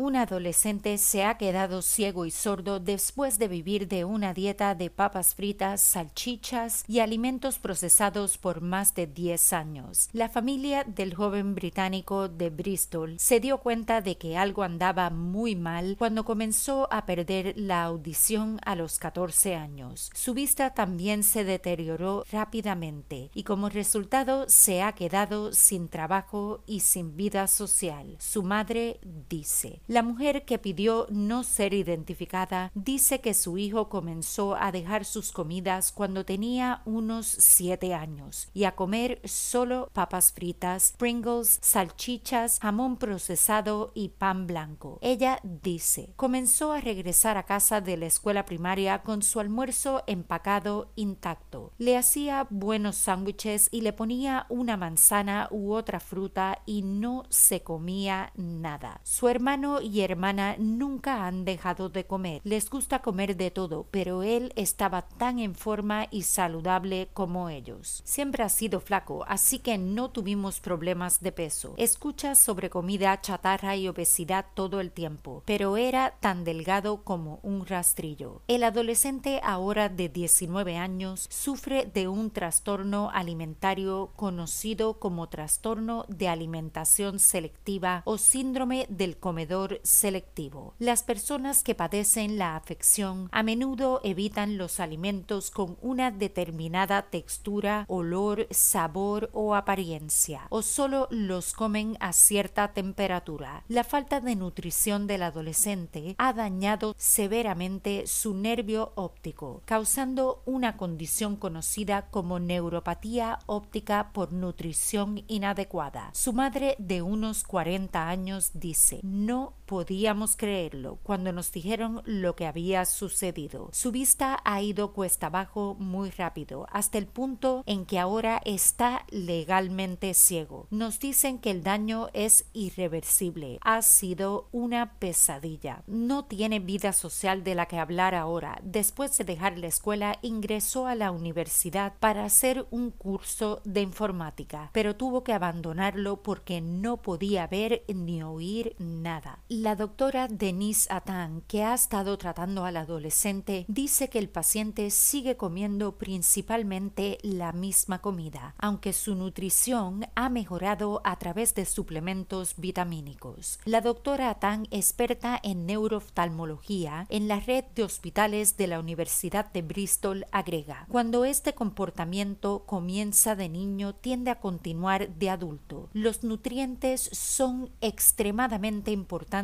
Un adolescente se ha quedado ciego y sordo después de vivir de una dieta de papas fritas, salchichas y alimentos procesados por más de 10 años. La familia del joven británico de Bristol se dio cuenta de que algo andaba muy mal cuando comenzó a perder la audición a los 14 años. Su vista también se deterioró rápidamente y como resultado se ha quedado sin trabajo y sin vida social. Su madre dice la mujer que pidió no ser identificada dice que su hijo comenzó a dejar sus comidas cuando tenía unos siete años y a comer solo papas fritas, Pringles, salchichas, jamón procesado y pan blanco. Ella dice, comenzó a regresar a casa de la escuela primaria con su almuerzo empacado intacto. Le hacía buenos sándwiches y le ponía una manzana u otra fruta y no se comía nada. Su hermano y hermana nunca han dejado de comer. Les gusta comer de todo, pero él estaba tan en forma y saludable como ellos. Siempre ha sido flaco, así que no tuvimos problemas de peso. Escucha sobre comida, chatarra y obesidad todo el tiempo, pero era tan delgado como un rastrillo. El adolescente ahora de 19 años sufre de un trastorno alimentario conocido como trastorno de alimentación selectiva o síndrome del comedor selectivo. Las personas que padecen la afección a menudo evitan los alimentos con una determinada textura, olor, sabor o apariencia, o solo los comen a cierta temperatura. La falta de nutrición del adolescente ha dañado severamente su nervio óptico, causando una condición conocida como neuropatía óptica por nutrición inadecuada. Su madre de unos 40 años dice, no podíamos creerlo cuando nos dijeron lo que había sucedido. Su vista ha ido cuesta abajo muy rápido, hasta el punto en que ahora está legalmente ciego. Nos dicen que el daño es irreversible. Ha sido una pesadilla. No tiene vida social de la que hablar ahora. Después de dejar la escuela, ingresó a la universidad para hacer un curso de informática, pero tuvo que abandonarlo porque no podía ver ni oír nada. La doctora Denise Atan, que ha estado tratando al adolescente, dice que el paciente sigue comiendo principalmente la misma comida, aunque su nutrición ha mejorado a través de suplementos vitamínicos. La doctora Atan, experta en neurooftalmología en la red de hospitales de la Universidad de Bristol, agrega, cuando este comportamiento comienza de niño tiende a continuar de adulto. Los nutrientes son extremadamente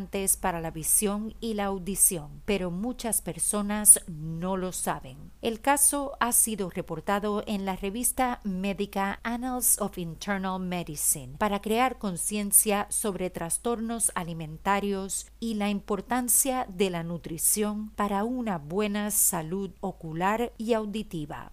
importantes para la visión y la audición, pero muchas personas no lo saben. El caso ha sido reportado en la revista médica Annals of Internal Medicine para crear conciencia sobre trastornos alimentarios y la importancia de la nutrición para una buena salud ocular y auditiva.